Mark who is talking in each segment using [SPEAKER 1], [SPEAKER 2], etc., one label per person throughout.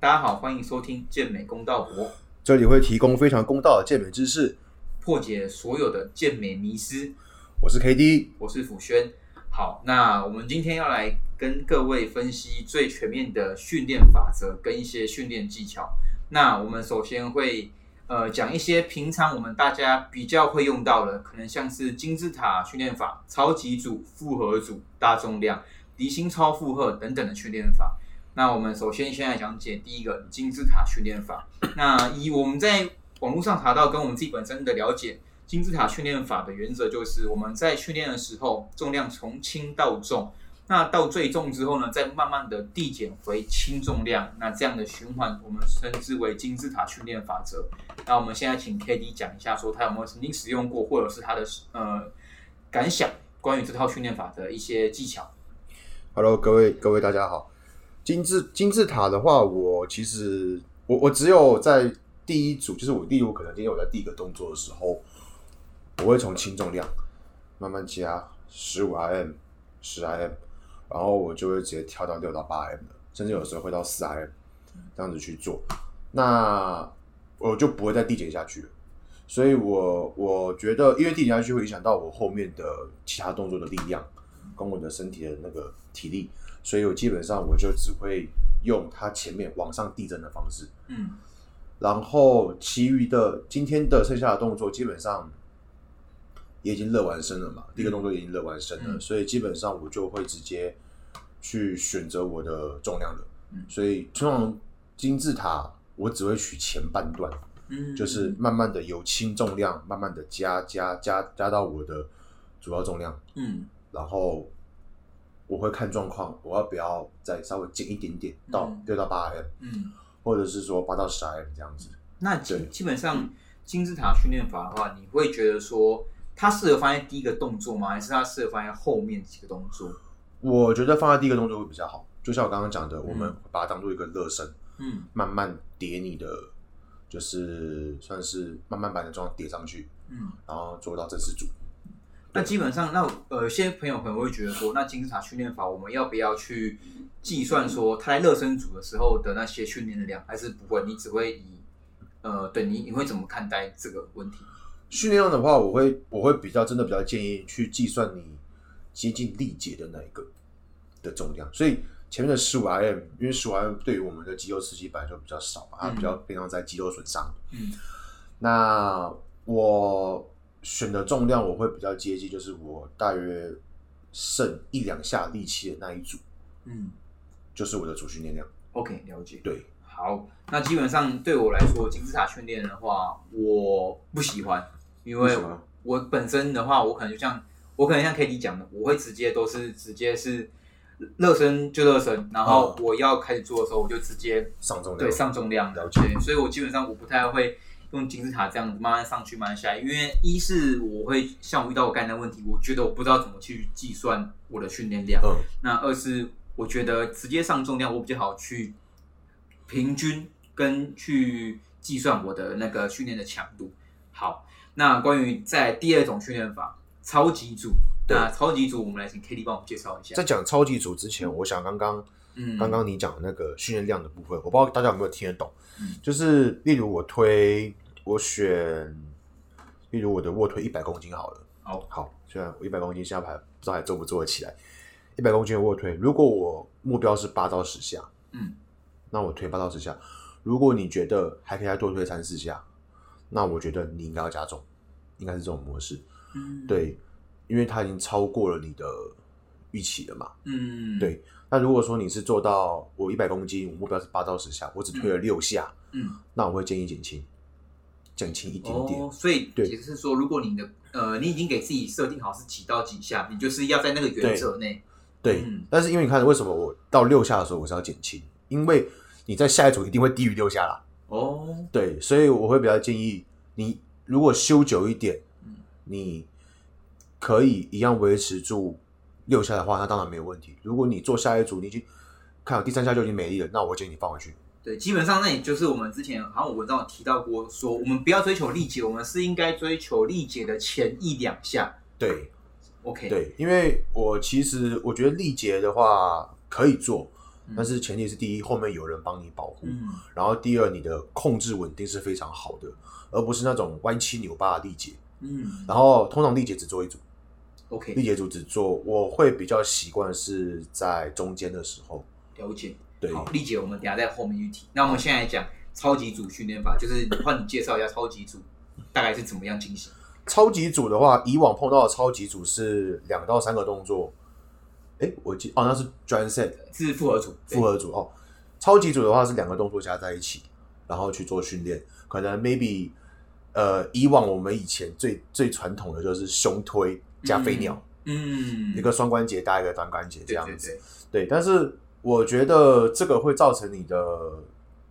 [SPEAKER 1] 大家好，欢迎收听健美公道博，
[SPEAKER 2] 这里会提供非常公道的健美知识。
[SPEAKER 1] 破解所有的健美迷思。
[SPEAKER 2] 我是 K D，
[SPEAKER 1] 我是辅轩。好，那我们今天要来跟各位分析最全面的训练法则跟一些训练技巧。那我们首先会呃讲一些平常我们大家比较会用到的，可能像是金字塔训练法、超级组、复合组、大重量、离心超负荷等等的训练法。那我们首先先来讲解第一个金字塔训练法。那以我们在网络上查到跟我们自己本身的了解，金字塔训练法的原则就是我们在训练的时候，重量从轻到重，那到最重之后呢，再慢慢的递减回轻重量，那这样的循环我们称之为金字塔训练法则。那我们现在请 K D 讲一下，说他有没有曾经使用过，或者是他的呃感想，关于这套训练法的一些技巧。
[SPEAKER 2] Hello，各位各位大家好。金字金字塔的话，我其实我我只有在第一组，就是我例如可能今天我在第一个动作的时候，我会从轻重量慢慢加十五 RM、十 RM，然后我就会直接跳到六到八 M，甚至有时候会到四 RM 这样子去做，那我就不会再递减下去了。所以我我觉得，因为递减下去会影响到我后面的其他动作的力量，跟我的身体的那个体力。所以我基本上我就只会用它前面往上递增的方式，
[SPEAKER 1] 嗯，
[SPEAKER 2] 然后其余的今天的剩下的动作基本上也已经热完身了嘛，第一个动作已经热完身了，所以基本上我就会直接去选择我的重量了。所以通常金字塔我只会取前半段，
[SPEAKER 1] 嗯，
[SPEAKER 2] 就是慢慢的由轻重量慢慢的加加加加到我的主要重量，
[SPEAKER 1] 嗯，
[SPEAKER 2] 然后。我会看状况，我要不要再稍微减一点点到六到八 M，
[SPEAKER 1] 嗯，
[SPEAKER 2] 或者是说八到十 M 这样子。
[SPEAKER 1] 那基基本上金字塔训练法的话，你会觉得说它适合放在第一个动作吗？还是它适合放在后面几个动作？
[SPEAKER 2] 我觉得放在第一个动作会比较好。就像我刚刚讲的，我们把它当做一个热身，
[SPEAKER 1] 嗯，
[SPEAKER 2] 慢慢叠你的，就是算是慢慢把你的状态叠上去，
[SPEAKER 1] 嗯，
[SPEAKER 2] 然后做到正式组。
[SPEAKER 1] 那基本上，那呃，有些朋友可能会觉得说，那金字塔训练法我们要不要去计算说他在热身组的时候的那些训练的量，还是不会？你只会以呃，对你你会怎么看待这个问题？
[SPEAKER 2] 训练量的话，我会我会比较真的比较建议去计算你接近力竭的那一个的重量。所以前面的十五 RM，因为十五 RM 对于我们的肌肉刺激本来就比较少嘛，它比较偏向在肌肉损伤。
[SPEAKER 1] 嗯，
[SPEAKER 2] 那我。选的重量我会比较接近，就是我大约剩一两下力气的那一组，
[SPEAKER 1] 嗯，
[SPEAKER 2] 就是我的主训练量。
[SPEAKER 1] OK，了解。
[SPEAKER 2] 对，
[SPEAKER 1] 好，那基本上对我来说，金字塔训练的话，我不喜欢，因为我本身的话，我可能就像我可能像 K D 讲的，我会直接都是直接是热身就热身，然后我要开始做的时候，我就直接
[SPEAKER 2] 上重量，
[SPEAKER 1] 对，上重量
[SPEAKER 2] 了解。
[SPEAKER 1] 所以我基本上我不太会。用金字塔这样慢慢上去，慢慢下来。因为一是我会像我遇到我刚才问题，我觉得我不知道怎么去计算我的训练量。
[SPEAKER 2] 嗯。
[SPEAKER 1] 那二是我觉得直接上重量，我比较好去平均跟去计算我的那个训练的强度。好，那关于在第二种训练法，超级组。那超级组，我们来请 K D 帮我们介绍一下。
[SPEAKER 2] 在讲超级组之前，我想刚刚，嗯，刚刚你讲的那个训练量的部分，我不知道大家有没有听得懂。嗯。就是例如我推。我选，例如我的卧推一百公斤好了。
[SPEAKER 1] 好，
[SPEAKER 2] 好，虽然我一百公斤下排不知道还做不做得起来。一百公斤的卧推，如果我目标是八到十下，
[SPEAKER 1] 嗯，
[SPEAKER 2] 那我推八到十下。如果你觉得还可以再多推三四下，那我觉得你应该要加重，应该是这种模式。
[SPEAKER 1] 嗯，
[SPEAKER 2] 对，因为它已经超过了你的预期了嘛。
[SPEAKER 1] 嗯，
[SPEAKER 2] 对。那如果说你是做到我一百公斤，我目标是八到十下，我只推了六下，
[SPEAKER 1] 嗯，
[SPEAKER 2] 那我会建议减轻。减轻一点点，
[SPEAKER 1] 所以对也就是说，如果你的呃，你已经给自己设定好是几到几下，你就是要在那个原则内。
[SPEAKER 2] 对，但是因为你看，为什么我到六下的时候我是要减轻？因为你在下一组一定会低于六下啦。
[SPEAKER 1] 哦，
[SPEAKER 2] 对，所以我会比较建议你，如果修久一点，嗯你可以一样维持住六下的话，那当然没有问题。如果你做下一组，你已经看到第三下就已经没力了，那我建议你放回去。
[SPEAKER 1] 对，基本上那也就是我们之前好像我文章有提到过，说我们不要追求力竭，我们是应该追求力竭的前一两下。
[SPEAKER 2] 对
[SPEAKER 1] ，OK，
[SPEAKER 2] 对，因为我其实我觉得力竭的话可以做，但是前提是第一，后面有人帮你保护，
[SPEAKER 1] 嗯
[SPEAKER 2] 然后第二，你的控制稳定是非常好的，而不是那种歪七扭八的力竭。
[SPEAKER 1] 嗯
[SPEAKER 2] 然后通常力竭只做一组，力
[SPEAKER 1] ，OK，
[SPEAKER 2] 竭组只做，我会比较习惯是在中间的时候。
[SPEAKER 1] 了解。
[SPEAKER 2] 对，
[SPEAKER 1] 好，丽姐，我们等下在后面去提。那我们现在讲超级组训练法，就是换你介绍一下超级组大概是怎么样进行。
[SPEAKER 2] 超级组的话，以往碰到的超级组是两到三个动作。哎，我记哦，那是专 set
[SPEAKER 1] 是复合组，
[SPEAKER 2] 复合组哦。超级组的话是两个动作加在一起，然后去做训练。可能 maybe 呃，以往我们以前最最传统的就是胸推加飞鸟，
[SPEAKER 1] 嗯，
[SPEAKER 2] 一个双关节搭一个单关节这样子。
[SPEAKER 1] 对对，
[SPEAKER 2] 对，但是我觉得这个会造成你的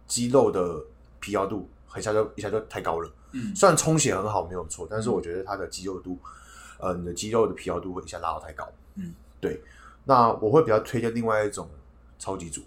[SPEAKER 2] 肌肉的疲劳度很下就一下就太高了。
[SPEAKER 1] 嗯
[SPEAKER 2] 虽然充血很好没有错，但是我觉得它的肌肉度，呃，你的肌肉的疲劳度会一下拉到太高。
[SPEAKER 1] 嗯，
[SPEAKER 2] 对。那我会比较推荐另外一种超级组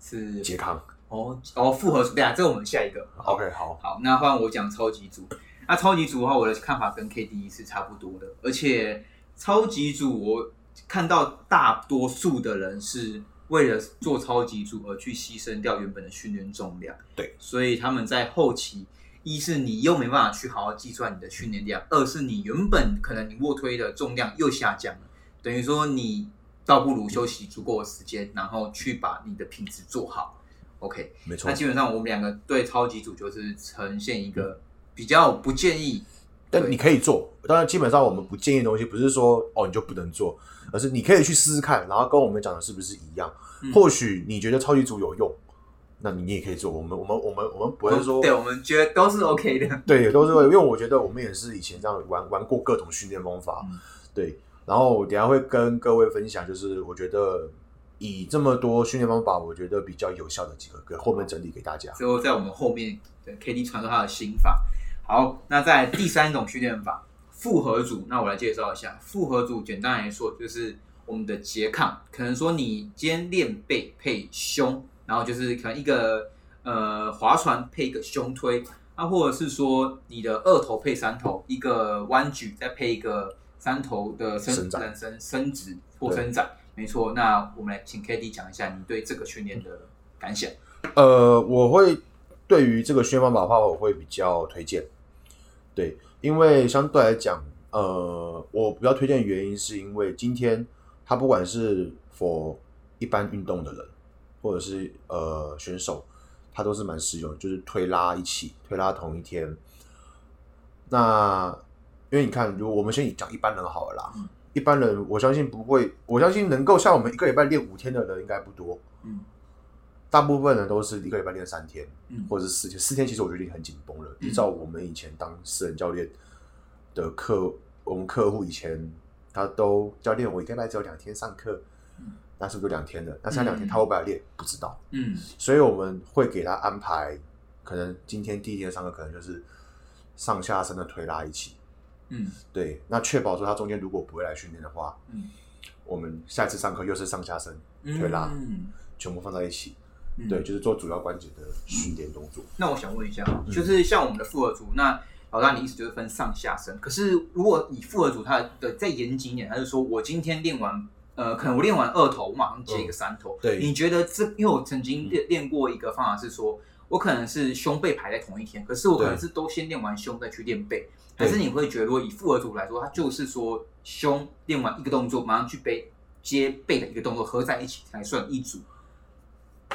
[SPEAKER 1] 是
[SPEAKER 2] 拮抗。
[SPEAKER 1] 哦哦复合组，对啊，这个我们下一个。
[SPEAKER 2] OK，好，
[SPEAKER 1] 好，那换我讲超级组。那超级组的话，我的看法跟 KD 是差不多的，而且超级组我看到大多数的人是为了做超级组而去牺牲掉原本的训练重量。
[SPEAKER 2] 对，
[SPEAKER 1] 所以他们在后期，一是你又没办法去好好计算你的训练量，二是你原本可能你卧推的重量又下降了，等于说你倒不如休息足够的时间，然后去把你的品质做好。OK，
[SPEAKER 2] 没错
[SPEAKER 1] 那。基本上我们两个对超级组就是呈现一个比较不建议，
[SPEAKER 2] 但你可以做，当然基本上我们不建议的东西，不是说哦你就不能做，而是你可以去试试看，然后跟我们讲的是不是一样。
[SPEAKER 1] 嗯
[SPEAKER 2] 或许你觉得超级组有用，那你也可以做。我们我们我们我们不会说
[SPEAKER 1] 对我们觉得都是 OK 的。
[SPEAKER 2] 对，都是会，因为我觉得我们也是以前这样玩玩过各种训练方法，
[SPEAKER 1] 嗯
[SPEAKER 2] 对。然后我等下会跟各位分享，就是我觉得以这么多训练方法，我觉得比较有效的几个，给后面整理给大家。
[SPEAKER 1] 最后在我们后面对 KD 传授他的心法。好，那在第三种训练法复合组，那我来介绍一下复合组。简单来说，就是我们的拮抗，可能说你今天练背配胸，然后就是可能一个呃划船配一个胸推，啊，或者是说你的二头配三头，一个弯举再配一个三头的伸
[SPEAKER 2] 伸展
[SPEAKER 1] 伸伸直或伸展。没错，那我们来请 KD 讲一下你对这个训练的感想。
[SPEAKER 2] 呃，我会对于这个训练方法的话，我会比较推荐。对，因为相对来讲，呃，我比较推荐的原因是因为今天它不管是 for 一般运动的人，或者是呃选手，它都是蛮实用的，就是推拉一起，推拉同一天。那因为你看，如果我们先讲一般人好了啦，
[SPEAKER 1] 嗯
[SPEAKER 2] 一般人我相信不会，我相信能够像我们一个礼拜练五天的人应该不多。
[SPEAKER 1] 嗯
[SPEAKER 2] 大部分人都是一个礼拜练三天，
[SPEAKER 1] 嗯
[SPEAKER 2] 或者是四天。四天其实我觉得已经很紧绷了。依照我们以前当私人教练的客，我们客户以前他都教练我一个礼拜只有两天上课，
[SPEAKER 1] 嗯
[SPEAKER 2] 那是不是就两天的？那剩下两天
[SPEAKER 1] 嗯
[SPEAKER 2] 他会不会来练？不知道。
[SPEAKER 1] 嗯
[SPEAKER 2] 所以我们会给他安排，可能今天第一天上课可能就是上下身的推拉一起。
[SPEAKER 1] 嗯
[SPEAKER 2] 对，那确保说他中间如果不会来训练的话，
[SPEAKER 1] 嗯
[SPEAKER 2] 我们下次上课又是上下身推拉，
[SPEAKER 1] 嗯
[SPEAKER 2] 全部放在一起。
[SPEAKER 1] 嗯
[SPEAKER 2] 对，就是做主要关节的训练动作。
[SPEAKER 1] 那我想问一下，
[SPEAKER 2] 嗯
[SPEAKER 1] 就是像我们的复合组，那老大你意思就是分上下身，可是如果以复合组它的再严谨一点，他就说我今天练完，呃，可能我练完二头，我马上接一个三头。
[SPEAKER 2] 对
[SPEAKER 1] 你觉得这？因为我曾经练练过一个方法是说，我可能是胸背排在同一天，可是我可能是都先练完胸再去练背，
[SPEAKER 2] 对
[SPEAKER 1] 还是你会觉得，如果以复合组来说，它就是说胸练完一个动作，马上去背接背的一个动作合在一起才算一组。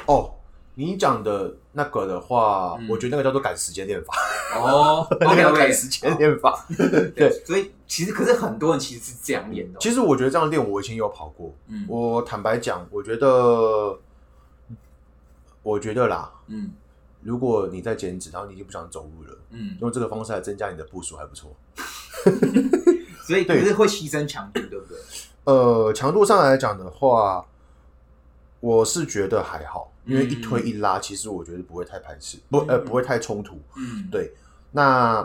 [SPEAKER 2] 哦，你讲的那个的话，
[SPEAKER 1] 嗯。
[SPEAKER 2] 我觉得那个叫做赶时间练法，
[SPEAKER 1] 哦
[SPEAKER 2] 那
[SPEAKER 1] ，OK
[SPEAKER 2] 个赶
[SPEAKER 1] OK，
[SPEAKER 2] 时间练法。
[SPEAKER 1] 对，所以其实可是很多人其实是这样练的哦、
[SPEAKER 2] 其实我觉得这样练，我以前有跑过。
[SPEAKER 1] 嗯。
[SPEAKER 2] 我坦白讲，我觉得，我觉得啦，
[SPEAKER 1] 嗯。
[SPEAKER 2] 如果你在减脂，然后你已经不想走路了，
[SPEAKER 1] 嗯，
[SPEAKER 2] 用这个方式来增加你的步数还不错。
[SPEAKER 1] 所以可是会牺牲强度，对不对？
[SPEAKER 2] 呃，强度上来讲的话，我是觉得还好，因为一
[SPEAKER 1] 嗯
[SPEAKER 2] 推一拉，其实我觉得不会太排斥，不呃
[SPEAKER 1] 嗯
[SPEAKER 2] 不会太冲突。
[SPEAKER 1] 嗯，
[SPEAKER 2] 对，那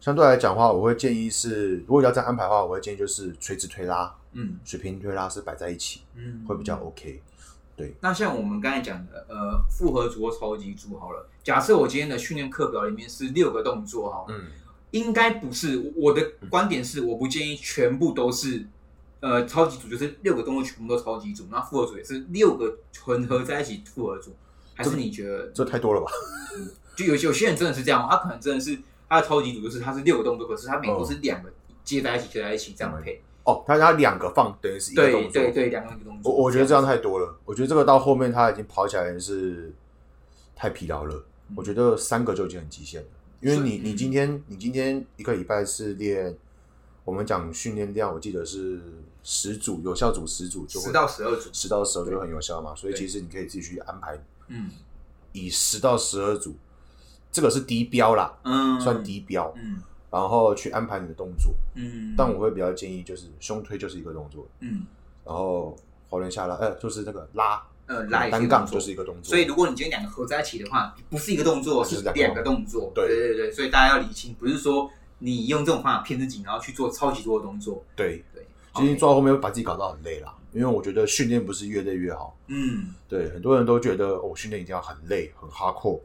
[SPEAKER 2] 相对来讲的话，我会建议是，如果要这样安排的话，我会建议就是垂直推拉、
[SPEAKER 1] 嗯
[SPEAKER 2] 水平推拉是摆在一起，
[SPEAKER 1] 嗯，
[SPEAKER 2] 会比较 OK。
[SPEAKER 1] 对那像我们刚才讲的，呃，复合组或超级组好了。假设我今天的训练课表里面是六个动作哈，
[SPEAKER 2] 嗯，
[SPEAKER 1] 应该不是我的观点是，我不建议全部都是呃超级组就是六个动作全部都超级组，那复合组也是六个混合在一起复合组，还是你觉得
[SPEAKER 2] 这太多了吧？
[SPEAKER 1] 就有有些人真的是这样，他可能真的是他的超级组就是他是六个动作，可是他每个是两个接在一起接在一起这样配。
[SPEAKER 2] 哦，他他两个放等于是一个动作，
[SPEAKER 1] 对对对，两个一个动作。
[SPEAKER 2] 我我觉得这样太多了，我觉得这个到后面他已经跑起来是太疲劳了。我觉得三个就已经很极限了，因为你你今天你今天一个礼拜是练，我们讲训练量，我记得是十组有效组十组，就
[SPEAKER 1] 十到十二组，
[SPEAKER 2] 十到十二就很有效嘛。所以其实你可以自己去安排，
[SPEAKER 1] 嗯，
[SPEAKER 2] 以十到十二组，这个是低标啦，
[SPEAKER 1] 嗯，
[SPEAKER 2] 算低标，
[SPEAKER 1] 嗯。
[SPEAKER 2] 然后去安排你的动作。
[SPEAKER 1] 嗯，
[SPEAKER 2] 但我会比较建议就是胸推就是一个动作，
[SPEAKER 1] 嗯。
[SPEAKER 2] 然后滑轮下拉，呃，就是那个拉
[SPEAKER 1] 呃拉一些
[SPEAKER 2] 单杠就是一个动作，
[SPEAKER 1] 所以如果你今天两个合在一起的话，不是一个动作，
[SPEAKER 2] 是
[SPEAKER 1] 是
[SPEAKER 2] 两个
[SPEAKER 1] 动作。
[SPEAKER 2] 对。
[SPEAKER 1] 对对对，所以大家要理清，不是说你用这种方法骗自己，然后去做超级多的动作。
[SPEAKER 2] 对，
[SPEAKER 1] 对，
[SPEAKER 2] 其实做到后面会把自己搞到很累啦，因为我觉得训练不是越累越好。
[SPEAKER 1] 嗯
[SPEAKER 2] 对，很多人都觉得哦，训练一定要很累、很哈扣，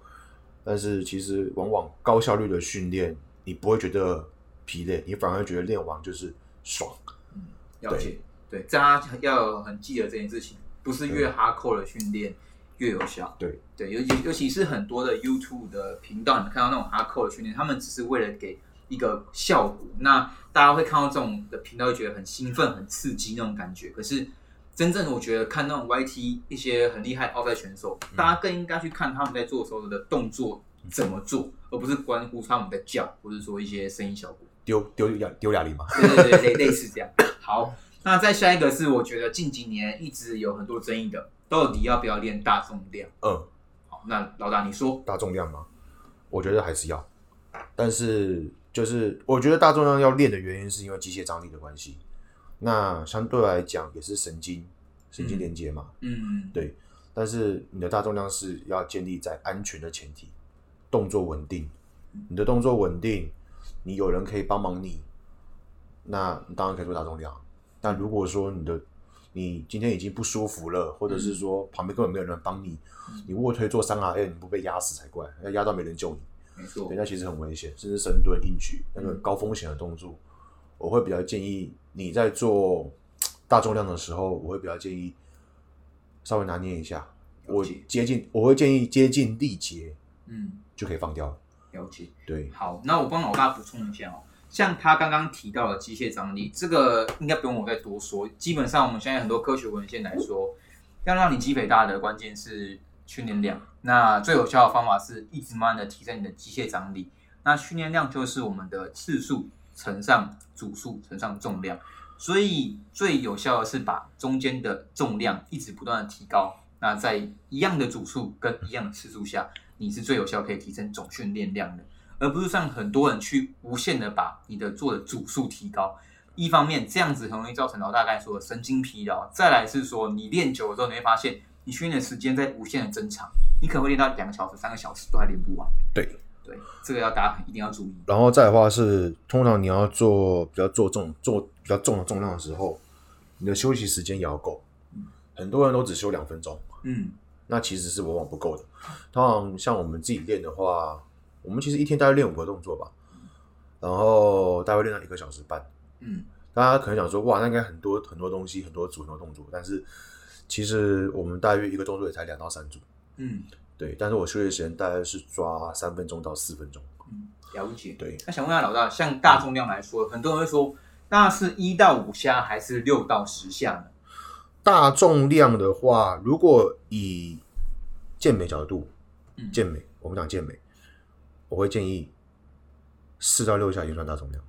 [SPEAKER 2] 但是其实往往高效率的训练，你不会觉得疲累，你反而会觉得练完就是爽。
[SPEAKER 1] 嗯了解。对，大家要很记得这件事情，不是越哈扣的训练越有效。
[SPEAKER 2] 对
[SPEAKER 1] 对，尤其尤其是很多的 YouTube 的频道，你看到那种哈扣的训练，他们只是为了给一个效果。那大家会看到这种的频道，会觉得很兴奋、很刺激那种感觉。可是真正我觉得看那种 YT 一些很厉害奥赛选手，大家更应该去看他们在做的时候的动作怎么做，而不是关乎他们的叫，或者说一些声音效果。
[SPEAKER 2] 丢丢哑丢哑铃吗，
[SPEAKER 1] 对对对，类类似这样。好，那再下一个是我觉得近几年一直有很多争议的，到底要不要练大重量？
[SPEAKER 2] 嗯，
[SPEAKER 1] 好，那老大你说，
[SPEAKER 2] 大重量吗？我觉得还是要，但是就是我觉得大重量要练的原因是因为机械张力的关系，那相对来讲也是神经神经连接嘛，
[SPEAKER 1] 嗯
[SPEAKER 2] 对，但是你的大重量是要建立在安全的前提，动作稳定，你的动作稳定，你有人可以帮忙你，那你当然可以做大重量。但如果说你的你今天已经不舒服了，或者是说旁边根本没有人帮你，你卧推做三 RM 你不被压死才怪，要压到没人救你，
[SPEAKER 1] 没错
[SPEAKER 2] 对，，那其实很危险，甚至深蹲、硬举那个高风险的动作，我会比较建议你在做大重量的时候，我会比较建议稍微拿捏一下。我接近，我会建议接近力竭
[SPEAKER 1] 嗯，
[SPEAKER 2] 就可以放掉了。
[SPEAKER 1] 了解。
[SPEAKER 2] 对，
[SPEAKER 1] 好，那我帮老大补充一下哦。像他刚刚提到的机械张力，这个应该不用我再多说。基本上我们现在很多科学文献来说，要让你肌肥大的关键是训练量。那最有效的方法是一直慢慢的提升你的机械张力。那训练量就是我们的次数乘上组数乘上重量，所以最有效的是把中间的重量一直不断的提高。那在一样的组数跟一样的次数下，你是最有效可以提升总训练量的。而不是像很多人去无限的把你的做的组数提高。一方面这样子很容易造成老大刚才说的神经疲劳，再来是说你练久了之后，你会发现你训练的时间在无限的增长，你可能会练到两个小时、三个小时都还练不完。
[SPEAKER 2] 对，
[SPEAKER 1] 对，这个要大家一定要注意。
[SPEAKER 2] 然后再的话是，通常你要做比较做重做比较重的重量的时候，你的休息时间也要够。很多人都只休两分钟，
[SPEAKER 1] 嗯
[SPEAKER 2] 那其实是往往不够的。通常像我们自己练的话，我们其实一天大概练五个动作吧，然后大概练到一个小时半。
[SPEAKER 1] 嗯
[SPEAKER 2] 大家可能想说，哇，那应该很多很多东西，很多组很多动作，但是其实我们大约一个动作也才两到三组，
[SPEAKER 1] 嗯
[SPEAKER 2] 对。但是我休息时间大概是抓三分钟到四分钟，
[SPEAKER 1] 嗯，了解。
[SPEAKER 2] 对。
[SPEAKER 1] 那想问一下老大，像大重量来说，很多人会说，那是一到五下还是六到十下呢？
[SPEAKER 2] 大重量的话，如果以健美角度，
[SPEAKER 1] 嗯
[SPEAKER 2] 健美，我们讲健美，我会建议四到六下也算大重量，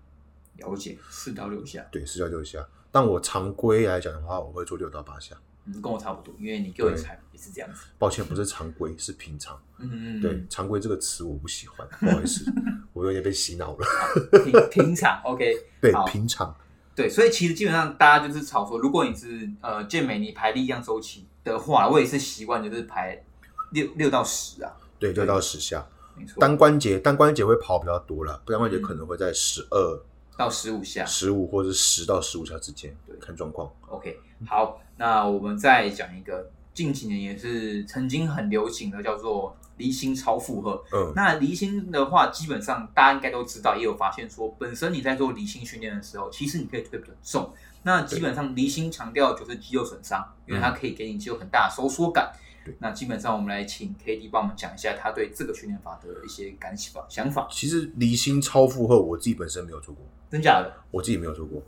[SPEAKER 1] 了解，四到六下，
[SPEAKER 2] 对，四到六下。但我常规来讲的话，我会做六到八下。
[SPEAKER 1] 嗯，跟我差不多，因为你给我的菜也是这样子。
[SPEAKER 2] 抱歉，不是常规，是平常。
[SPEAKER 1] 嗯嗯，嗯
[SPEAKER 2] 对，常规这个词我不喜欢，不好意思，我有点被洗脑了。
[SPEAKER 1] 平平常 OK，
[SPEAKER 2] 对，平常，
[SPEAKER 1] 对，所以其实基本上大家就是吵说，如果你是呃健美，你排力量周期的话，我也是习惯就是排六六到十啊，
[SPEAKER 2] 对，六到十下。
[SPEAKER 1] 没错，
[SPEAKER 2] 单关节，单关节会跑比较多了，单关节可能会在十二、
[SPEAKER 1] 到十五下。
[SPEAKER 2] 十五或者是十到十五下之间
[SPEAKER 1] 对，
[SPEAKER 2] 看状况。
[SPEAKER 1] OK，好，那我们再讲一个近几年也是曾经很流行的，叫做离心超负荷。
[SPEAKER 2] 嗯，
[SPEAKER 1] 那离心的话，基本上大家应该都知道，也有发现说，本身你在做离心训练的时候，其实你可以推比较重，那基本上离心强调就是肌肉损伤，因为它可以给你肌肉很大的收缩感。那基本上我们来请 K D 帮我们讲一下他对这个训练法的一些感想想法。
[SPEAKER 2] 其实离心超负荷我自己本身没有做过，
[SPEAKER 1] 真假的？
[SPEAKER 2] 我自己没有做过。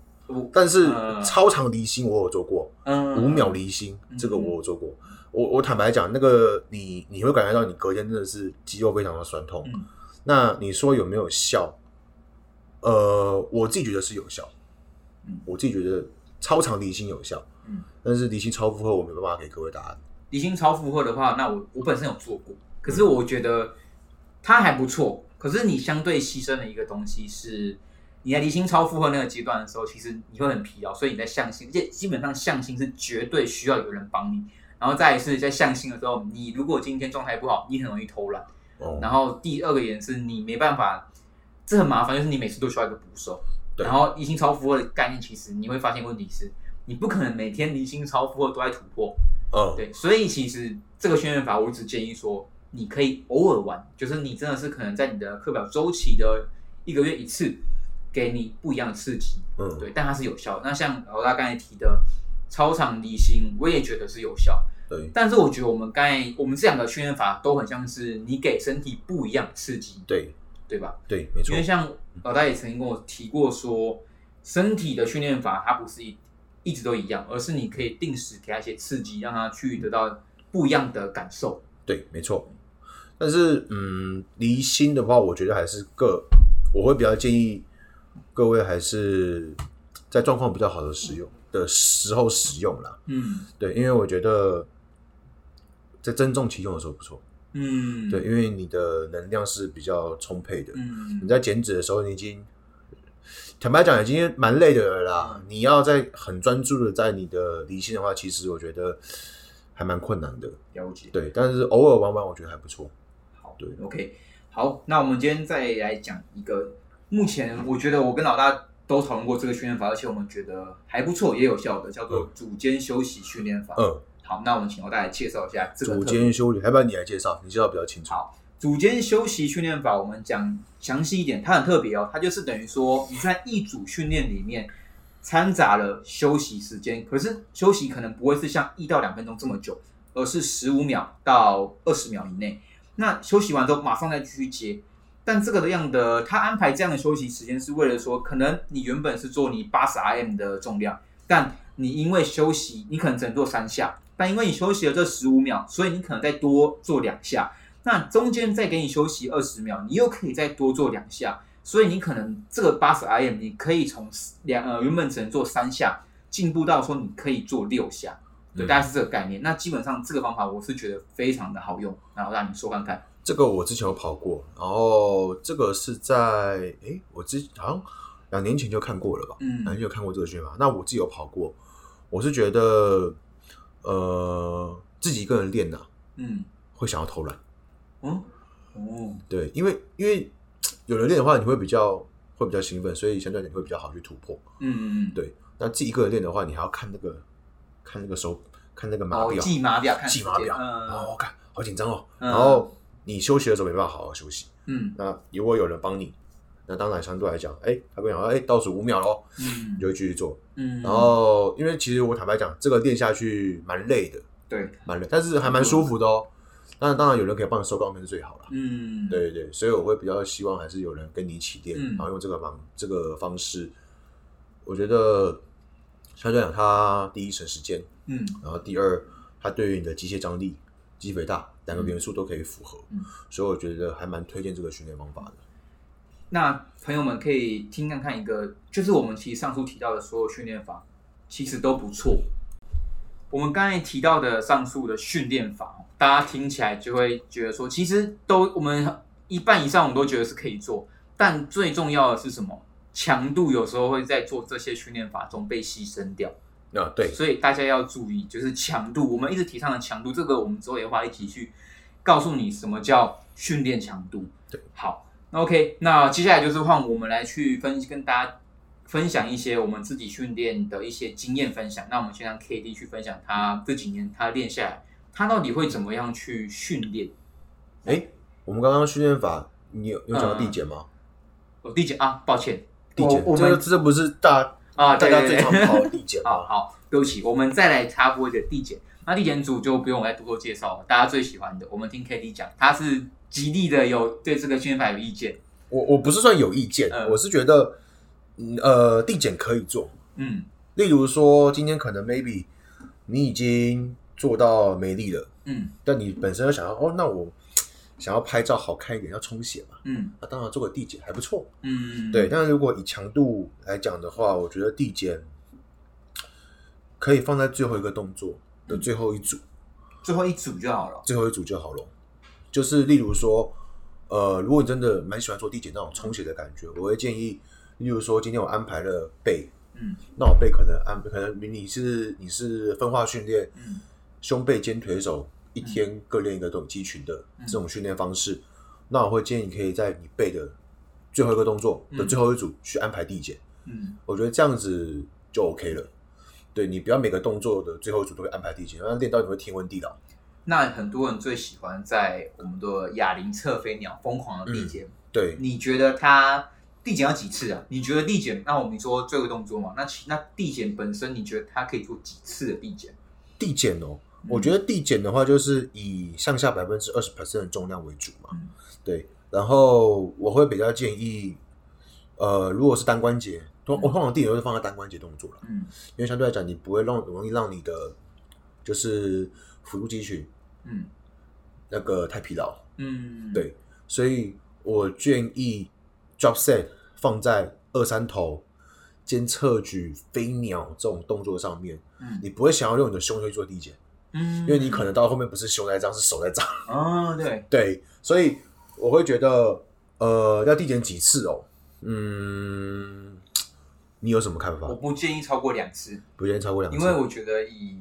[SPEAKER 2] 但是
[SPEAKER 1] 呃
[SPEAKER 2] 超长离心我有做过，
[SPEAKER 1] 嗯
[SPEAKER 2] 五秒离心
[SPEAKER 1] 嗯
[SPEAKER 2] 这个我有做过。我我坦白讲，那个你你会感觉到你隔天真的是肌肉非常的酸痛。
[SPEAKER 1] 嗯
[SPEAKER 2] 那你说有没有效？呃，我自己觉得是有效。
[SPEAKER 1] 嗯
[SPEAKER 2] 我自己觉得超长离心有效，
[SPEAKER 1] 嗯，
[SPEAKER 2] 但是离心超负荷我没办法给各位答案。
[SPEAKER 1] 离心超负荷的话，那我我本身有做过，可是我觉得它还不错。可是你相对牺牲的一个东西是，你在离心超负荷那个阶段的时候，其实你会很疲劳，所以你在向心，而且基本上向心是绝对需要有人帮你。然后再一次在向心的时候，你如果今天状态不好，你很容易偷懒。
[SPEAKER 2] 哦，
[SPEAKER 1] 然后第二个点是你没办法，这很麻烦，就是你每次都需要一个捕手。
[SPEAKER 2] 对
[SPEAKER 1] 然后离心超负荷的概念，其实你会发现问题是，你不可能每天离心超负荷都在突破。
[SPEAKER 2] 嗯，
[SPEAKER 1] 对，所以其实这个训练法，我只建议说，你可以偶尔玩，就是你真的是可能在你的课表周期的一个月一次，给你不一样的刺激。
[SPEAKER 2] 嗯，
[SPEAKER 1] 对，但它是有效。那像老大刚才提的超长离心，我也觉得是有效。
[SPEAKER 2] 对
[SPEAKER 1] 但是我觉得我们刚才我们这两个训练法都很像是你给身体不一样的刺激，
[SPEAKER 2] 对
[SPEAKER 1] 对吧？
[SPEAKER 2] 对，没错
[SPEAKER 1] 因为，像老大也曾经跟我提过说，身体的训练法它不是一一直都一样，而是你可以定时给他一些刺激，让他去得到不一样的感受。
[SPEAKER 2] 对，没错。但是，嗯，离心的话，我觉得还是各，我会比较建议各位还是在状况比较好的使用的时候使用啦。
[SPEAKER 1] 嗯
[SPEAKER 2] 对，因为我觉得在增重期用的时候不错。
[SPEAKER 1] 嗯，
[SPEAKER 2] 对，因为你的能量是比较充沛的。
[SPEAKER 1] 嗯
[SPEAKER 2] 你在减脂的时候，你已经坦白讲已经蛮累的了啦。
[SPEAKER 1] 嗯
[SPEAKER 2] 你要在很专注的在你的离心的话，其实我觉得还蛮困难的。
[SPEAKER 1] 了解。
[SPEAKER 2] 对，但是偶尔玩玩，我觉得还不错。
[SPEAKER 1] 好，
[SPEAKER 2] 对
[SPEAKER 1] ，OK，好，那我们今天再来讲一个，目前我觉得我跟老大都讨论过这个训练法，而且我们觉得还不错，也有效的，叫做组间休息训练法。
[SPEAKER 2] 嗯，
[SPEAKER 1] 好，那我们请老大来介绍一下这个
[SPEAKER 2] 组间修理，要不然你来介绍，你介绍比较清楚。
[SPEAKER 1] 好，组间休息训练法，我们讲详细一点，它很特别哦，它就是等于说你在一组训练里面掺杂了休息时间，可是休息可能不会是像一到两分钟这么久，而是十五秒到二十秒以内。那休息完之后马上再继续接，但这个的样的，他安排这样的休息时间是为了说，可能你原本是做你八十 RM 的重量，但你因为休息，你可能只能做三下，但因为你休息了这十五秒，所以你可能再多做两下。那中间再给你休息二十秒，你又可以再多做两下，所以你可能这个八十 RM 你可以从两呃原本只能做三下，进步到说你可以做六下，对，
[SPEAKER 2] 嗯
[SPEAKER 1] 大概是这个概念。那基本上这个方法我是觉得非常的好用，然后让你说看看。
[SPEAKER 2] 这个我之前有跑过，然后这个是在诶，我之好像两年前就看过了吧？
[SPEAKER 1] 嗯
[SPEAKER 2] 两年前就看过这个训练法。那我自己有跑过，我是觉得呃自己一个人练呐、
[SPEAKER 1] 嗯
[SPEAKER 2] 会想要偷懒。
[SPEAKER 1] 嗯哦
[SPEAKER 2] 对，因为因为有人练的话，你会比较会比较兴奋，所以相对来讲你会比较好去突破。
[SPEAKER 1] 嗯嗯嗯，
[SPEAKER 2] 对，那自己一个人练的话，你还要看那个看那个手看那个码
[SPEAKER 1] 哦
[SPEAKER 2] 表，
[SPEAKER 1] 记码表看
[SPEAKER 2] 记码表，哦，看好紧张哦。
[SPEAKER 1] 嗯
[SPEAKER 2] 然后你休息的时候没办法好好休息，
[SPEAKER 1] 嗯
[SPEAKER 2] 那如果有人帮你，那当然相对来讲，哎，他跟你讲，哎，倒数五秒喽，
[SPEAKER 1] 嗯
[SPEAKER 2] 你就会继续做。
[SPEAKER 1] 嗯，
[SPEAKER 2] 然后，因为其实我坦白讲，这个练下去蛮累的，
[SPEAKER 1] 对，
[SPEAKER 2] 蛮累，但是还蛮舒服的哦。当然，当然有人可以帮你收高面是最好了。
[SPEAKER 1] 嗯
[SPEAKER 2] 对对对，所以我会比较希望还是有人跟你一起练，
[SPEAKER 1] 嗯
[SPEAKER 2] 然后用这个方这个方式，我觉得相对来讲，它第一省时间，
[SPEAKER 1] 嗯
[SPEAKER 2] 然后第二，它对于你的机械张力、肌肥大两个元素都可以符合，
[SPEAKER 1] 嗯
[SPEAKER 2] 所以我觉得还蛮推荐这个训练方法的。
[SPEAKER 1] 那朋友们可以听看看一个，就是我们其实上述提到的所有训练法，其实都不错。我们刚才提到的上述的训练法，大家听起来就会觉得说，其实都我们一半以上我们都觉得是可以做，但最重要的是什么？强度有时候会在做这些训练法中被牺牲掉。
[SPEAKER 2] 那对，
[SPEAKER 1] 所以大家要注意，就是强度，我们一直提倡的强度，这个我们之后也会一起去告诉你什么叫训练强度。
[SPEAKER 2] 对，
[SPEAKER 1] 好，那 OK，那接下来就是换我们来去分析跟大家分享一些我们自己训练的一些经验分享。那我们先让 K D 去分享他这几年他练下来，他到底会怎么样去训练？
[SPEAKER 2] 哎，我们刚刚训练法，你有有讲到递减吗？
[SPEAKER 1] 我递减啊？抱歉，
[SPEAKER 2] 递减，
[SPEAKER 1] 我我们
[SPEAKER 2] 这这不是大
[SPEAKER 1] 啊，
[SPEAKER 2] 大
[SPEAKER 1] 对对对
[SPEAKER 2] 家最常跑的递减啊。
[SPEAKER 1] 好好，对不起，我们再来插播一个递减。那递减组就不用我再多多介绍了，大家最喜欢的，我们听 K D 讲，他是极力的有对这个训练法有意见。
[SPEAKER 2] 我我不是算有意见，
[SPEAKER 1] 嗯
[SPEAKER 2] 我是觉得，嗯呃，递减可以做。
[SPEAKER 1] 嗯
[SPEAKER 2] 例如说，今天可能 maybe 你已经做到没力了，
[SPEAKER 1] 嗯
[SPEAKER 2] 但你本身又想要哦，那我想要拍照好看一点，要充血嘛，
[SPEAKER 1] 嗯
[SPEAKER 2] 那当然做个递减还不错。
[SPEAKER 1] 嗯，
[SPEAKER 2] 对，但是如果以强度来讲的话，我觉得递减可以放在最后一个动作的最后一组，
[SPEAKER 1] 最后一组就好了。
[SPEAKER 2] 最后一组就好了。就是例如说，呃，如果你真的蛮喜欢做递减那种充血的感觉，我会建议，例如说今天我安排了背，
[SPEAKER 1] 嗯。
[SPEAKER 2] 那我背可能安可能你是你是分化训练，
[SPEAKER 1] 嗯。
[SPEAKER 2] 胸背肩腿手一天各练一个这种肌群的
[SPEAKER 1] 嗯
[SPEAKER 2] 这种训练方式，那我会建议你可以在你背的最后一个动作的最后一组去安排递减，
[SPEAKER 1] 嗯。
[SPEAKER 2] 我觉得这样子就 OK 了。对你不要每个动作的最后一组都会安排递减，然后练到你会天昏地老。
[SPEAKER 1] 那很多人最喜欢在我们的哑铃侧飞鸟疯狂的递减，
[SPEAKER 2] 对，
[SPEAKER 1] 你觉得它递减要几次啊？你觉得递减？那我们说最后动作嘛，那其那递减本身，你觉得它可以做几次的递减？
[SPEAKER 2] 递减哦，
[SPEAKER 1] 嗯
[SPEAKER 2] 我觉得递减的话就是以向下百分之二十 percent 的重量为主嘛。
[SPEAKER 1] 嗯
[SPEAKER 2] 对，然后我会比较建议，呃，如果是单关节，通我通常递减都是放在单关节动作了，
[SPEAKER 1] 嗯
[SPEAKER 2] 因为相对来讲你不会让容易让你的就是辅助肌群
[SPEAKER 1] 嗯
[SPEAKER 2] 那个太疲劳。
[SPEAKER 1] 嗯，
[SPEAKER 2] 对，所以我建议 drop set 放在二三头、肩侧举、飞鸟这种动作上面，
[SPEAKER 1] 嗯
[SPEAKER 2] 你不会想要用你的胸去做递减，
[SPEAKER 1] 嗯，
[SPEAKER 2] 因为你可能到后面不是胸在胀，是手在胀。
[SPEAKER 1] 哦，对，
[SPEAKER 2] 对，所以我会觉得，呃，要递减几次哦？嗯，你有什么看法
[SPEAKER 1] 我？不建议超过两次，
[SPEAKER 2] 不建议超过两次，
[SPEAKER 1] 因为我觉得以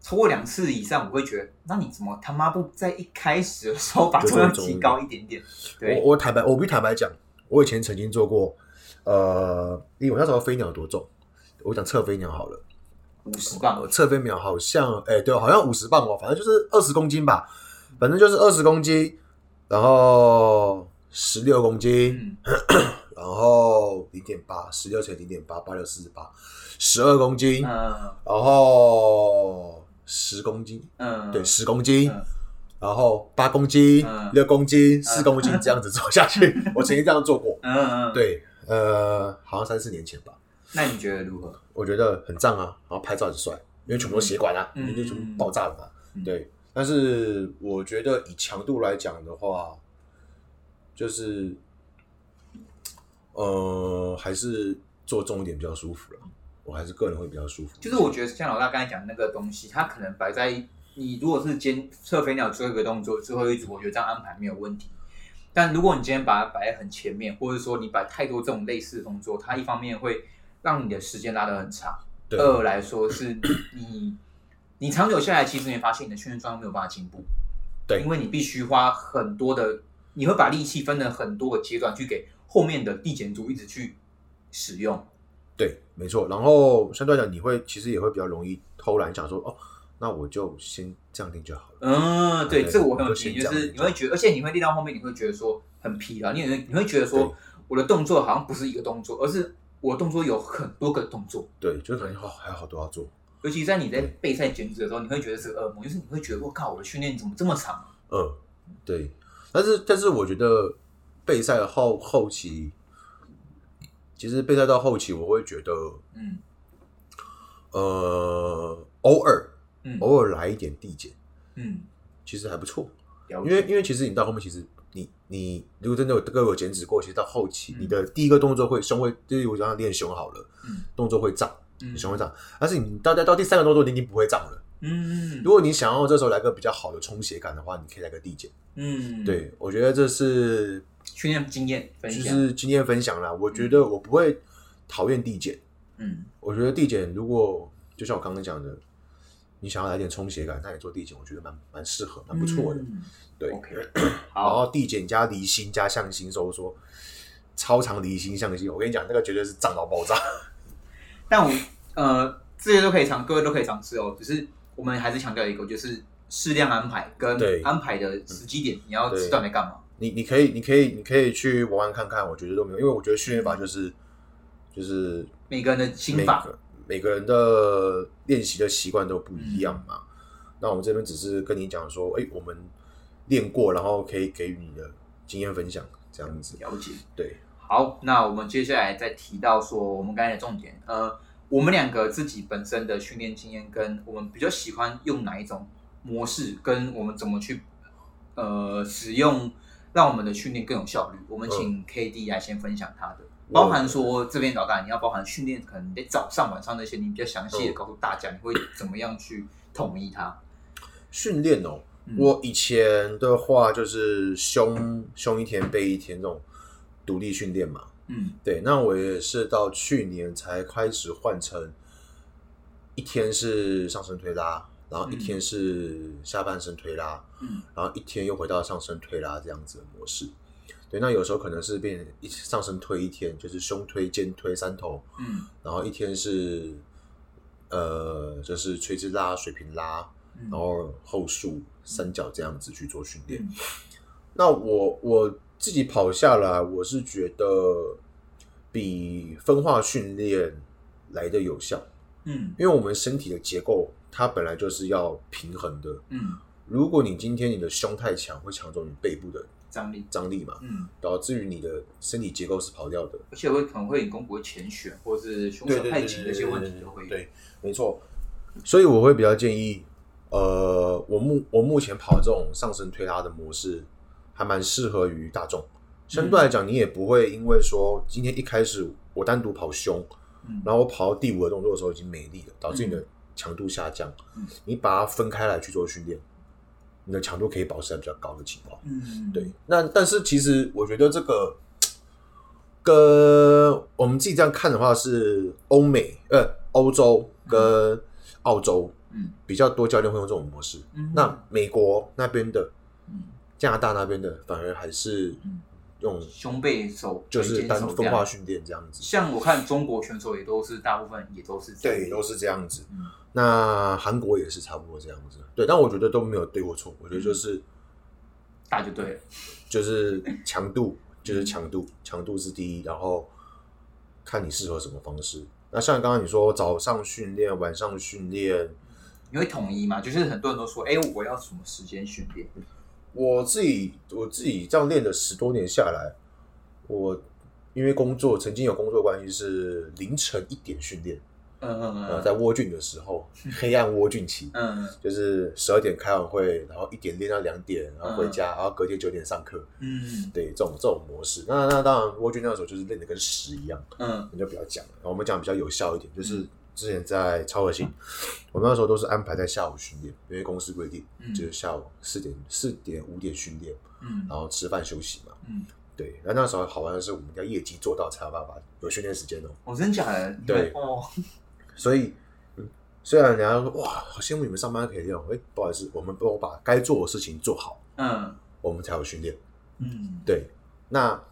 [SPEAKER 1] 超过两次以上，我会觉得，那你怎么他妈不在一开始的时候把重量提高一点点？对，
[SPEAKER 2] 我我坦白，我必须坦白讲，我以前曾经做过，呃，因为我那时候飞鸟多重，我讲侧飞鸟好了。
[SPEAKER 1] 五十磅。
[SPEAKER 2] 呃，侧飞秒好像，哎、对，好像五十磅哦，反正就是二十公斤吧，反正就是二十公斤，然后十六公斤，
[SPEAKER 1] 嗯。
[SPEAKER 2] 然后零点八，十六乘零点八，八六四十八，十二公斤，
[SPEAKER 1] 嗯。
[SPEAKER 2] 然后十公斤，
[SPEAKER 1] 嗯，
[SPEAKER 2] 对，十公斤，
[SPEAKER 1] 嗯
[SPEAKER 2] 然后八公斤
[SPEAKER 1] 嗯，
[SPEAKER 2] 六、公斤，四公斤，这样子做下去，我曾经这样做过，
[SPEAKER 1] 嗯嗯，。
[SPEAKER 2] 对，呃，好像三四年前吧。
[SPEAKER 1] 那你觉得如何？
[SPEAKER 2] 我觉得很胀啊，然后拍照很帅，因为全部都血管啊，就全部爆炸了嘛。
[SPEAKER 1] 嗯
[SPEAKER 2] 对，但是我觉得以强度来讲的话，就是呃，还是做重一点比较舒服了。我还是个人会比较舒服。
[SPEAKER 1] 就是我觉得像老大刚才讲的那个东西，它可能摆在你如果是监测飞鸟最后一个动作最后一组，我觉得这样安排没有问题。但如果你今天把它摆在很前面，或者说你摆太多这种类似的动作，它一方面会让你的时间拉得很长，二来说是你你长久下来，其实你会发现你的训练状况没有办法进步，
[SPEAKER 2] 对
[SPEAKER 1] 因为你必须花很多的，你会把力气分了很多个阶段去给后面的递减组一直去使用。
[SPEAKER 2] 对，没错。然后相对来讲，你会其实也会比较容易偷懒，想说哦，那我就先这样定就好了。
[SPEAKER 1] 嗯，对，
[SPEAKER 2] 对
[SPEAKER 1] 这个我很有
[SPEAKER 2] 就
[SPEAKER 1] 经验，就是你会觉得，而且你会练到后面，你会觉得说很疲劳，你会你会觉得说我的动作好像不是一个动作，而是我的动作有很多个动作。
[SPEAKER 2] 对，就是感觉哦，还有好多要做。
[SPEAKER 1] 尤其在你在备赛减脂的时候，你会觉得是个噩梦，就是你会觉得我靠，我的训练怎么这么长啊？
[SPEAKER 2] 嗯，对。但是但是我觉得备赛后后期，其实备赛到后期，我会觉得
[SPEAKER 1] 嗯
[SPEAKER 2] 呃，偶尔
[SPEAKER 1] 嗯
[SPEAKER 2] 偶尔来一点递减，
[SPEAKER 1] 嗯，
[SPEAKER 2] 其实还不错。因为。因为其实你到后面，其实你你如果真的有各有减脂过，其实到后期、
[SPEAKER 1] 嗯
[SPEAKER 2] 你的第一个动作会胸会，就是我刚刚练胸好了，
[SPEAKER 1] 嗯
[SPEAKER 2] 动作会胀，
[SPEAKER 1] 嗯
[SPEAKER 2] 胸会胀。但是你到到第三个动作，你已经不会胀了。
[SPEAKER 1] 嗯
[SPEAKER 2] 如果你想要这时候来个比较好的充血感的话，你可以来个递减。
[SPEAKER 1] 嗯，，
[SPEAKER 2] 对我觉得这是
[SPEAKER 1] 训练经验
[SPEAKER 2] 就。是经验分享啦。我觉得我不会讨厌递减，
[SPEAKER 1] 嗯
[SPEAKER 2] 我觉得递减如果就像我刚刚讲的，你想要来点充血感，那你做递减，我觉得蛮蛮适合，蛮不错的。
[SPEAKER 1] 嗯
[SPEAKER 2] 对。
[SPEAKER 1] OK，
[SPEAKER 2] 然
[SPEAKER 1] 好，
[SPEAKER 2] 后递减加离心加向心收缩，超长离心向心，我跟你讲，那个绝对是胀到爆炸。
[SPEAKER 1] 但我呃这些都可以尝，各位都可以尝试哦。只是我们还是强调一个，就是适量安排跟安排的时机点，你要
[SPEAKER 2] 对
[SPEAKER 1] 知道你在干嘛。
[SPEAKER 2] 你你可以你可以你可以去玩玩看看，我觉得都没有，因为我觉得训练法就是就就是
[SPEAKER 1] 每个人的心法，
[SPEAKER 2] 个每个人的练习的习惯都不一样嘛。那我们这边只是跟你讲说，哎、我们练过，然后可以给予你的经验分享，这样子。
[SPEAKER 1] 了解。
[SPEAKER 2] 对，
[SPEAKER 1] 好，那我们接下来再提到说，我们刚才的重点，呃，我们两个自己本身的训练经验，跟我们比较喜欢用哪一种模式，跟我们怎么去呃使用，让我们的训练更有效率。我们请 K D 来先分享他的，包含说这边老大，你要包含训练，可能你得早上、晚上那些，你比较详细的告诉大家，你会怎么样去统一它。
[SPEAKER 2] 训练哦，
[SPEAKER 1] 嗯
[SPEAKER 2] 我以前的话就是胸胸一天背一天这种独立训练嘛。
[SPEAKER 1] 嗯
[SPEAKER 2] 对，那我也是到去年才开始换成一天是上身推拉，然后一天是下半身推拉，
[SPEAKER 1] 嗯
[SPEAKER 2] 然后一天又回到上身推拉这样子的模式。对，那有时候可能是变一上身推一天，就是胸推、肩推、三头，
[SPEAKER 1] 嗯
[SPEAKER 2] 然后一天是呃，就是垂直拉、水平拉，
[SPEAKER 1] 嗯
[SPEAKER 2] 然后后束、三角这样子去做训练。
[SPEAKER 1] 嗯
[SPEAKER 2] 那我我自己跑下来，我是觉得比分化训练来的有效，
[SPEAKER 1] 嗯
[SPEAKER 2] 因为我们身体的结构它本来就是要平衡的。
[SPEAKER 1] 嗯，
[SPEAKER 2] 如果你今天你的胸太强，会抢走你背部的
[SPEAKER 1] 张力，
[SPEAKER 2] 张力嘛，
[SPEAKER 1] 嗯。
[SPEAKER 2] 导致于你的身体结构是跑掉的。
[SPEAKER 1] 而且会可能会肱骨会前旋，或是胸小太紧这些问题都会有。
[SPEAKER 2] 对，没错。所以我会比较建议，呃，我目我目前跑这种上身推拉的模式，还蛮适合于大众。相对来讲，你也不会因为说今天一开始我单独跑胸，
[SPEAKER 1] 嗯
[SPEAKER 2] 然后我跑到第五个动作的时候已经没力了，导致你的强度下降。
[SPEAKER 1] 嗯
[SPEAKER 2] 你把它分开来去做训练，你的强度可以保持在比较高的情况。
[SPEAKER 1] 嗯，
[SPEAKER 2] 对，那但是其实我觉得这个跟我们自己这样看的话，是欧美呃欧洲跟澳洲
[SPEAKER 1] 嗯
[SPEAKER 2] 比较多教练会用这种模式。
[SPEAKER 1] 嗯
[SPEAKER 2] 那美国那边的、
[SPEAKER 1] 嗯
[SPEAKER 2] 加拿大那边的，反而还是
[SPEAKER 1] 嗯
[SPEAKER 2] 用
[SPEAKER 1] 胸背手
[SPEAKER 2] 就是单分化
[SPEAKER 1] 样。
[SPEAKER 2] 训练这样子。
[SPEAKER 1] 像我看中国选手也都是大部分也都是
[SPEAKER 2] 对，都是这样子。
[SPEAKER 1] 嗯
[SPEAKER 2] 那韩国也是差不多这样子。对，但我觉得都没有对或错，我觉得就是
[SPEAKER 1] 大就对了。
[SPEAKER 2] 就是强度，就是强度，强度是第一，然后看你适合什么方式。那像刚刚你说早上训练、晚上训练，
[SPEAKER 1] 你会统一吗？就是很多人都说，哎，我要什么时间训练？
[SPEAKER 2] 我自己我自己这样练了十多年下来，我因为工作曾经有工作关系是凌晨一点训练，
[SPEAKER 1] 嗯嗯
[SPEAKER 2] 呃，
[SPEAKER 1] 嗯
[SPEAKER 2] 在窝菌的时候，黑暗窝菌期，
[SPEAKER 1] 嗯
[SPEAKER 2] 就是十二点开完会，然后一点练到两点，然后回家，然后隔天九点上课，
[SPEAKER 1] 嗯
[SPEAKER 2] 对，这种这种模式。那那当然，窝菌那时候就是练的跟屎一样。
[SPEAKER 1] 嗯
[SPEAKER 2] 那就不要讲了。我们讲比较有效一点，就是之前在超核心，我们那时候都是安排在下午训练，因为公司规定
[SPEAKER 1] 嗯
[SPEAKER 2] 就是下午四点、四点、五点训练，
[SPEAKER 1] 嗯
[SPEAKER 2] 然后吃饭休息嘛。
[SPEAKER 1] 嗯，
[SPEAKER 2] 对，那那时候好玩的是，我们要业绩做到才有办法有训练时间哦。
[SPEAKER 1] 哦真假的？
[SPEAKER 2] 对
[SPEAKER 1] 哦，
[SPEAKER 2] 所以，嗯，虽然人家说哇，好羡慕你们上班可以这样，哎，不好意思，我们都把该做的事情做好，
[SPEAKER 1] 嗯
[SPEAKER 2] 我们才有训练。
[SPEAKER 1] 嗯
[SPEAKER 2] 对，那呃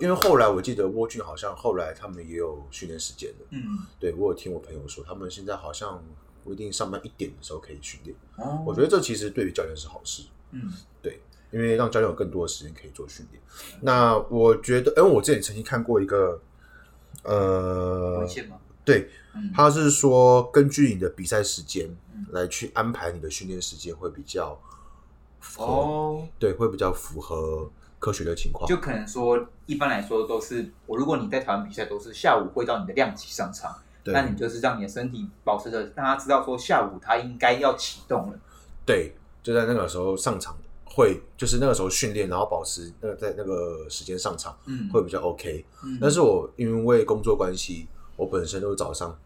[SPEAKER 2] 因为后来我记得蜗俊好像后来他们也有训练时间的。
[SPEAKER 1] 嗯，
[SPEAKER 2] 对我有听我朋友说，他们现在好像不一定上班一点的时候可以训练。
[SPEAKER 1] 哦，
[SPEAKER 2] 我觉得这其实对于教练是好事，
[SPEAKER 1] 嗯对
[SPEAKER 2] 因为让教练有更多的时间可以做训练。那我觉得，因为我之前曾经看过一个，呃？对，
[SPEAKER 1] 嗯
[SPEAKER 2] 他是说根据你的比赛时间
[SPEAKER 1] 嗯
[SPEAKER 2] 来去安排你的训练时间会比较符合，
[SPEAKER 1] 哦，
[SPEAKER 2] 对，会比较符合科学的情况。
[SPEAKER 1] 就可能说，一般来说都是我，如果你在台湾比赛，都是下午会到你的量级上场，那你就是让你的身体保持着，让他知道说下午他应该要启动了。
[SPEAKER 2] 对，就在那个时候上场会，就是那个时候训练，然后保持那个在那个时间上场
[SPEAKER 1] 嗯，
[SPEAKER 2] 会比较 OK。
[SPEAKER 1] 嗯，
[SPEAKER 2] 但是我因为工作关系，我本身都是早上，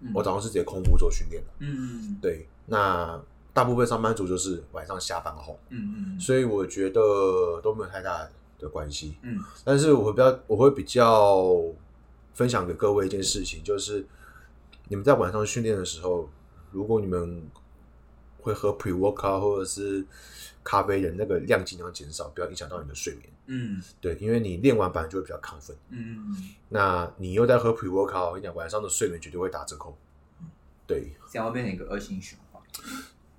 [SPEAKER 1] 嗯
[SPEAKER 2] 我早上是直接空腹做训练的。
[SPEAKER 1] 嗯
[SPEAKER 2] 对，那大部分上班族就是晚上下班后，
[SPEAKER 1] 嗯嗯
[SPEAKER 2] 所以我觉得都没有太大的关系。
[SPEAKER 1] 嗯
[SPEAKER 2] 但是我会比较，我会比较分享给各位一件事情，就是你们在晚上训练的时候，如果你们会喝 pre workout 或者是咖啡的那个量尽量减少，不要影响到你的睡眠。
[SPEAKER 1] 嗯
[SPEAKER 2] 对，因为你练完本来就会比较亢奋，
[SPEAKER 1] 嗯，
[SPEAKER 2] 那你又在喝 pre workout，我跟你讲，晚上的睡眠绝对会打折扣。对
[SPEAKER 1] 这样会变成一个恶性循环。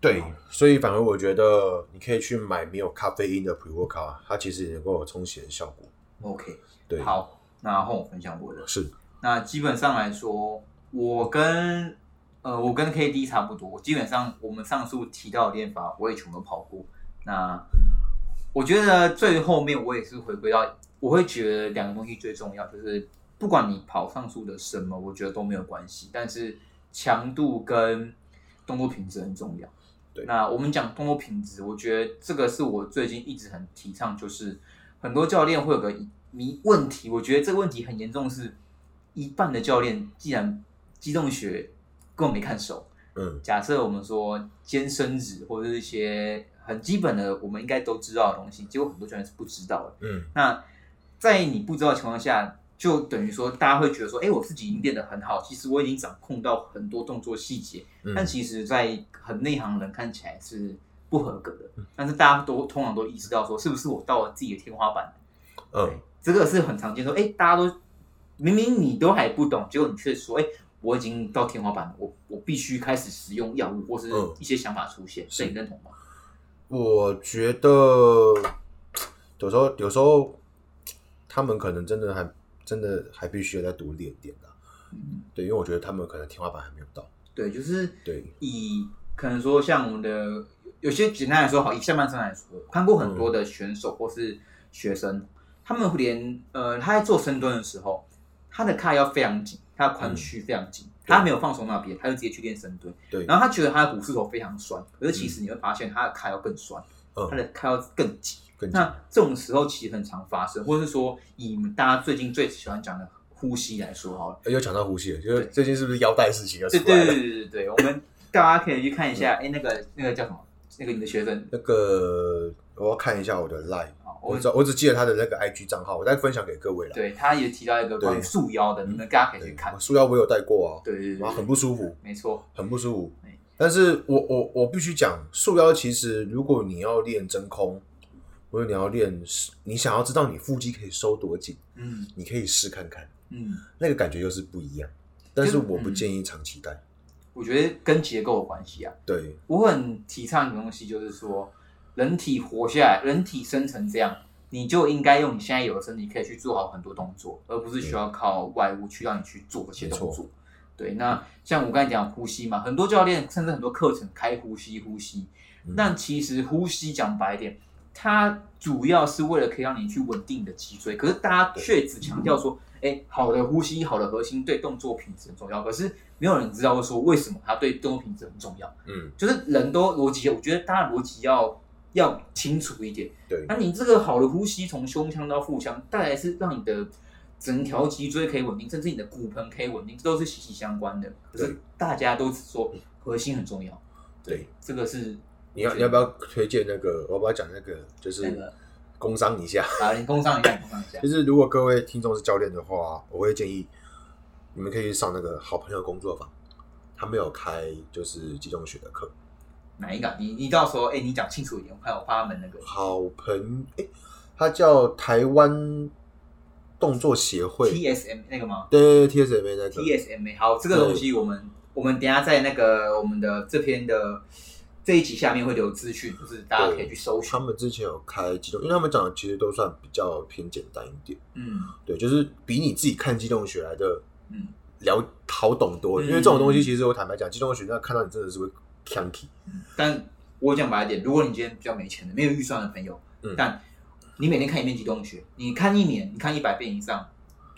[SPEAKER 2] 对，所以反而我觉得你可以去买没有咖啡因的 pre workout，它其实也能够有充血的效果。
[SPEAKER 1] OK，
[SPEAKER 2] 对，
[SPEAKER 1] 好，那换我分享我的。
[SPEAKER 2] 是，
[SPEAKER 1] 那基本上来说，我跟呃我跟 KD 差不多，基本上我们上述提到的练法我也全部跑过。那我觉得最后面我也是回归到，我会觉得两个东西最重要，就是不管你跑上述的什么，我觉得都没有关系，但是强度跟动作品质很重要。
[SPEAKER 2] 对。
[SPEAKER 1] 那我们讲动作品质，我觉得这个是我最近一直很提倡，就是很多教练会有个迷问题，我觉得这个问题很严重是，一半的教练既然机动学根本没看熟，
[SPEAKER 2] 嗯。
[SPEAKER 1] 假设我们说肩伸直或者是一些很基本的我们应该都知道的东西，结果很多教练是不知道的。
[SPEAKER 2] 嗯。
[SPEAKER 1] 那在你不知道的情况下，就等于说大家会觉得说，哎、我自己已经练得很好，其实我已经掌控到很多动作细节，
[SPEAKER 2] 嗯
[SPEAKER 1] 但其实，在很内行人看起来是不合格的。但是大家都通常都意识到说，是不是我到了自己的天花板？
[SPEAKER 2] 嗯，
[SPEAKER 1] 这个是很常见，说，哎、大家都明明你都还不懂，结果你却说，哎、我已经到天花板了，我我必须开始使用药物或是
[SPEAKER 2] 嗯
[SPEAKER 1] 一些想法出现，
[SPEAKER 2] 是
[SPEAKER 1] 这你认同吗？
[SPEAKER 2] 我觉得有时候有时候他们可能真的还真的还必须要再多练点的，
[SPEAKER 1] 嗯，
[SPEAKER 2] 对，因为我觉得他们可能天花板还没有到，
[SPEAKER 1] 对，就是
[SPEAKER 2] 对，
[SPEAKER 1] 以可能说像我们的有些简单来说，好，以下半身来说，我看过很多的选手或是学生，他们连呃他在做深蹲的时候，他的胯要非常紧，他的髋区非常紧，他没有放松那边，他就直接去练深蹲，
[SPEAKER 2] 对。
[SPEAKER 1] 然后他觉得他的股四头非常酸，可是其实你会发现他的髂要更酸，他
[SPEAKER 2] 嗯，
[SPEAKER 1] 的髂要更紧。
[SPEAKER 2] 更
[SPEAKER 1] 那这种时候其实很常发生，或者是说以大家最近最喜欢讲的呼吸来说好了。
[SPEAKER 2] 又讲到呼吸了，就是最近是不是腰带事情要出
[SPEAKER 1] 对对
[SPEAKER 2] 了？
[SPEAKER 1] 对对对对，我们大家可以去看一下，哎、那个那个叫什么？那个你的学生，
[SPEAKER 2] 那个我要看一下我的 line，
[SPEAKER 1] 啊，我
[SPEAKER 2] 我只我只记得他的那个 IG 账号，我再分享给各位了。
[SPEAKER 1] 对他也提到一个关于
[SPEAKER 2] 对
[SPEAKER 1] 束腰的，你们大家可以
[SPEAKER 2] 对
[SPEAKER 1] 去看。
[SPEAKER 2] 束腰我有带过啊，
[SPEAKER 1] 对对对
[SPEAKER 2] 然后很
[SPEAKER 1] 对，
[SPEAKER 2] 不舒服，
[SPEAKER 1] 没错，
[SPEAKER 2] 很不舒服
[SPEAKER 1] 对。
[SPEAKER 2] 但是我我我必须讲，束腰其实如果你要练真空，或者你要练，你想要知道你腹肌可以收多紧，
[SPEAKER 1] 嗯
[SPEAKER 2] 你可以试看看，
[SPEAKER 1] 嗯，
[SPEAKER 2] 那个感觉又是不一样。但是我不
[SPEAKER 1] 嗯
[SPEAKER 2] 建议长期带。
[SPEAKER 1] 我觉得跟结构有关系啊。
[SPEAKER 2] 对，
[SPEAKER 1] 我很提倡一个东西，就是说，人体活下来，人体生成这样，你就应该用你现在有的身体可以去做好很多动作，而不是需要靠外物去让你去做这些动作。对，那像我刚才讲呼吸嘛，很多教练甚至很多课程开呼吸呼吸，
[SPEAKER 2] 嗯
[SPEAKER 1] 但其实呼吸讲白一点，它主要是为了可以让你去稳定你的脊椎，可是大家却只强调说，哎，好的呼吸，好的核心对动作品质很重要，可是没有人知道说为什么它对动作品质很重要。
[SPEAKER 2] 嗯，
[SPEAKER 1] 就是人都逻辑，我觉得大家逻辑要要清楚一点。
[SPEAKER 2] 对，
[SPEAKER 1] 那你这个好的呼吸，从胸腔到腹腔，带来是让你的整条脊椎可以稳定，甚至你的骨盆可以稳定，这都是息息相关的。可是
[SPEAKER 2] 对
[SPEAKER 1] 大家都只说核心很重要，
[SPEAKER 2] 对，
[SPEAKER 1] 这个是
[SPEAKER 2] 你要你要不要推荐那个？我要不要讲那个？就是工商一下。
[SPEAKER 1] 啊，你工商一下，工商一下
[SPEAKER 2] 就。是如果各位听众是教练的话，我会建议你们可以去上那个好朋友工作坊，他们有开就是集中学的课。
[SPEAKER 1] 哪一个啊？你你到时候哎、你讲清楚一点，我看我怕他们那个
[SPEAKER 2] 好朋，哎、他叫台湾动作协会
[SPEAKER 1] ，TSM 那个吗
[SPEAKER 2] 对 TSMA 那个
[SPEAKER 1] ，？TSMA 好，这个东西我们我们等下在那个我们的这篇的这一集下面会留资讯，就是大家可以去搜寻。
[SPEAKER 2] 他。们之前有开机动，因为他们讲的其实都算比较偏简单一点，
[SPEAKER 1] 嗯。
[SPEAKER 2] 对，就是比你自己看机动学来的
[SPEAKER 1] 嗯。
[SPEAKER 2] 了好懂多，
[SPEAKER 1] 嗯。
[SPEAKER 2] 因为这种东西其实我坦白讲，机动学那看到你真的是会 c a n k y
[SPEAKER 1] 但我讲白一点，如果你今天比较没钱的、没有预算的朋友，
[SPEAKER 2] 嗯。
[SPEAKER 1] 但你每天看一遍机动学，你看一年，你看一百遍以上，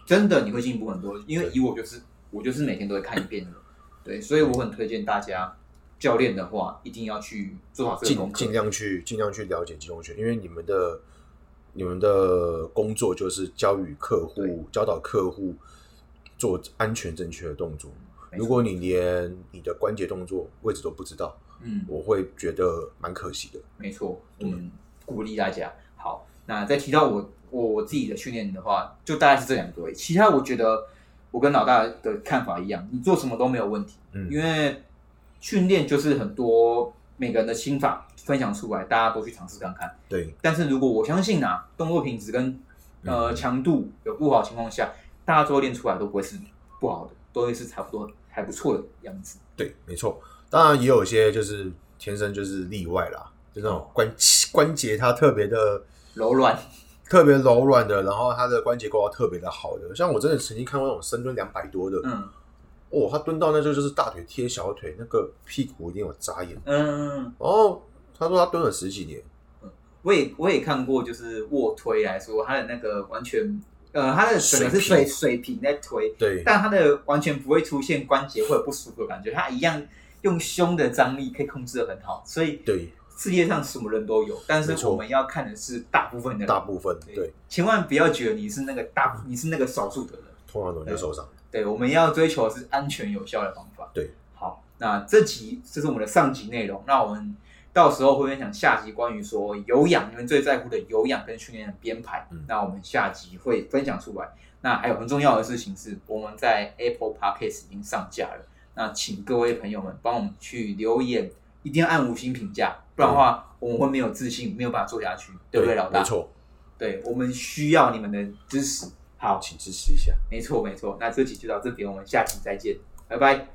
[SPEAKER 1] 真的你会进步很多。因为以我就是，我就是每天都会看一遍的，对，所以我很推荐大家教练的话，一定要去做好这个功课
[SPEAKER 2] 尽尽。量去尽量去了解肌动学，因为你们的你们的工作就是教育客
[SPEAKER 1] 对
[SPEAKER 2] 户、教导客户做安全正确的动作。如果你连你的关节动作位置都不知道，
[SPEAKER 1] 嗯，
[SPEAKER 2] 我会觉得蛮可惜的。
[SPEAKER 1] 没错，我
[SPEAKER 2] 对
[SPEAKER 1] 们鼓励大家。好，那再提到我我我自己的训练的话，就大概是这两个位。其他我觉得我跟老大的看法一样，你做什么都没有问题，
[SPEAKER 2] 嗯
[SPEAKER 1] 因为训练就是很多每个人的心法分享出来，大家都去尝试看看。
[SPEAKER 2] 对，
[SPEAKER 1] 但是如果我相信啊，动作品质跟呃
[SPEAKER 2] 嗯
[SPEAKER 1] 强度有不好的情况下，大家最后练出来都不会是不好的，都会是差不多还不错的样子。
[SPEAKER 2] 对，没错。当然也有一些就是天生就是例外啦，就那种关关节它特别的
[SPEAKER 1] 柔软，
[SPEAKER 2] 特别柔软的，然后它的关节构造特别的好的。像我真的曾经看过那种深蹲两百多的，
[SPEAKER 1] 嗯
[SPEAKER 2] 哦，他蹲到那就就是大腿贴小腿，那个屁股一定有扎眼。
[SPEAKER 1] 嗯，
[SPEAKER 2] 然后他说他蹲了十几年，
[SPEAKER 1] 我也我也看过，就是卧推来说，他的那个完全，呃，他的整个是
[SPEAKER 2] 水
[SPEAKER 1] 水水平在推，
[SPEAKER 2] 对。
[SPEAKER 1] 但他的完全不会出现关节或者不舒服的感觉，他一样用胸的张力可以控制的很好，所以
[SPEAKER 2] 对，
[SPEAKER 1] 世界上什么人都有，但是我们要看的是大部分的人，
[SPEAKER 2] 大部分
[SPEAKER 1] 对
[SPEAKER 2] 对，
[SPEAKER 1] 千万不要觉得你是那个大，你是那个少数的人。
[SPEAKER 2] 通常都会受伤。
[SPEAKER 1] 对，我们要追求的是安全有效的方法。
[SPEAKER 2] 对，
[SPEAKER 1] 好，那这集这是我们的上集内容，那我们到时候会分享下集关于说有氧，你们最在乎的有氧跟训练的编排。
[SPEAKER 2] 嗯
[SPEAKER 1] 那我们下集会分享出来。那还有很重要的事情是，我们在 Apple Podcast 已经上架了，那请各位朋友们帮我们去留言，一定要按五星评价，不然的话我们会没有自信，没有办法做下去，对不对，老大？
[SPEAKER 2] 没，错，
[SPEAKER 1] 对我们需要你们的支持。好，
[SPEAKER 2] 请支持一下。
[SPEAKER 1] 没错没错，那这期就到这边，我们下期再见，拜拜。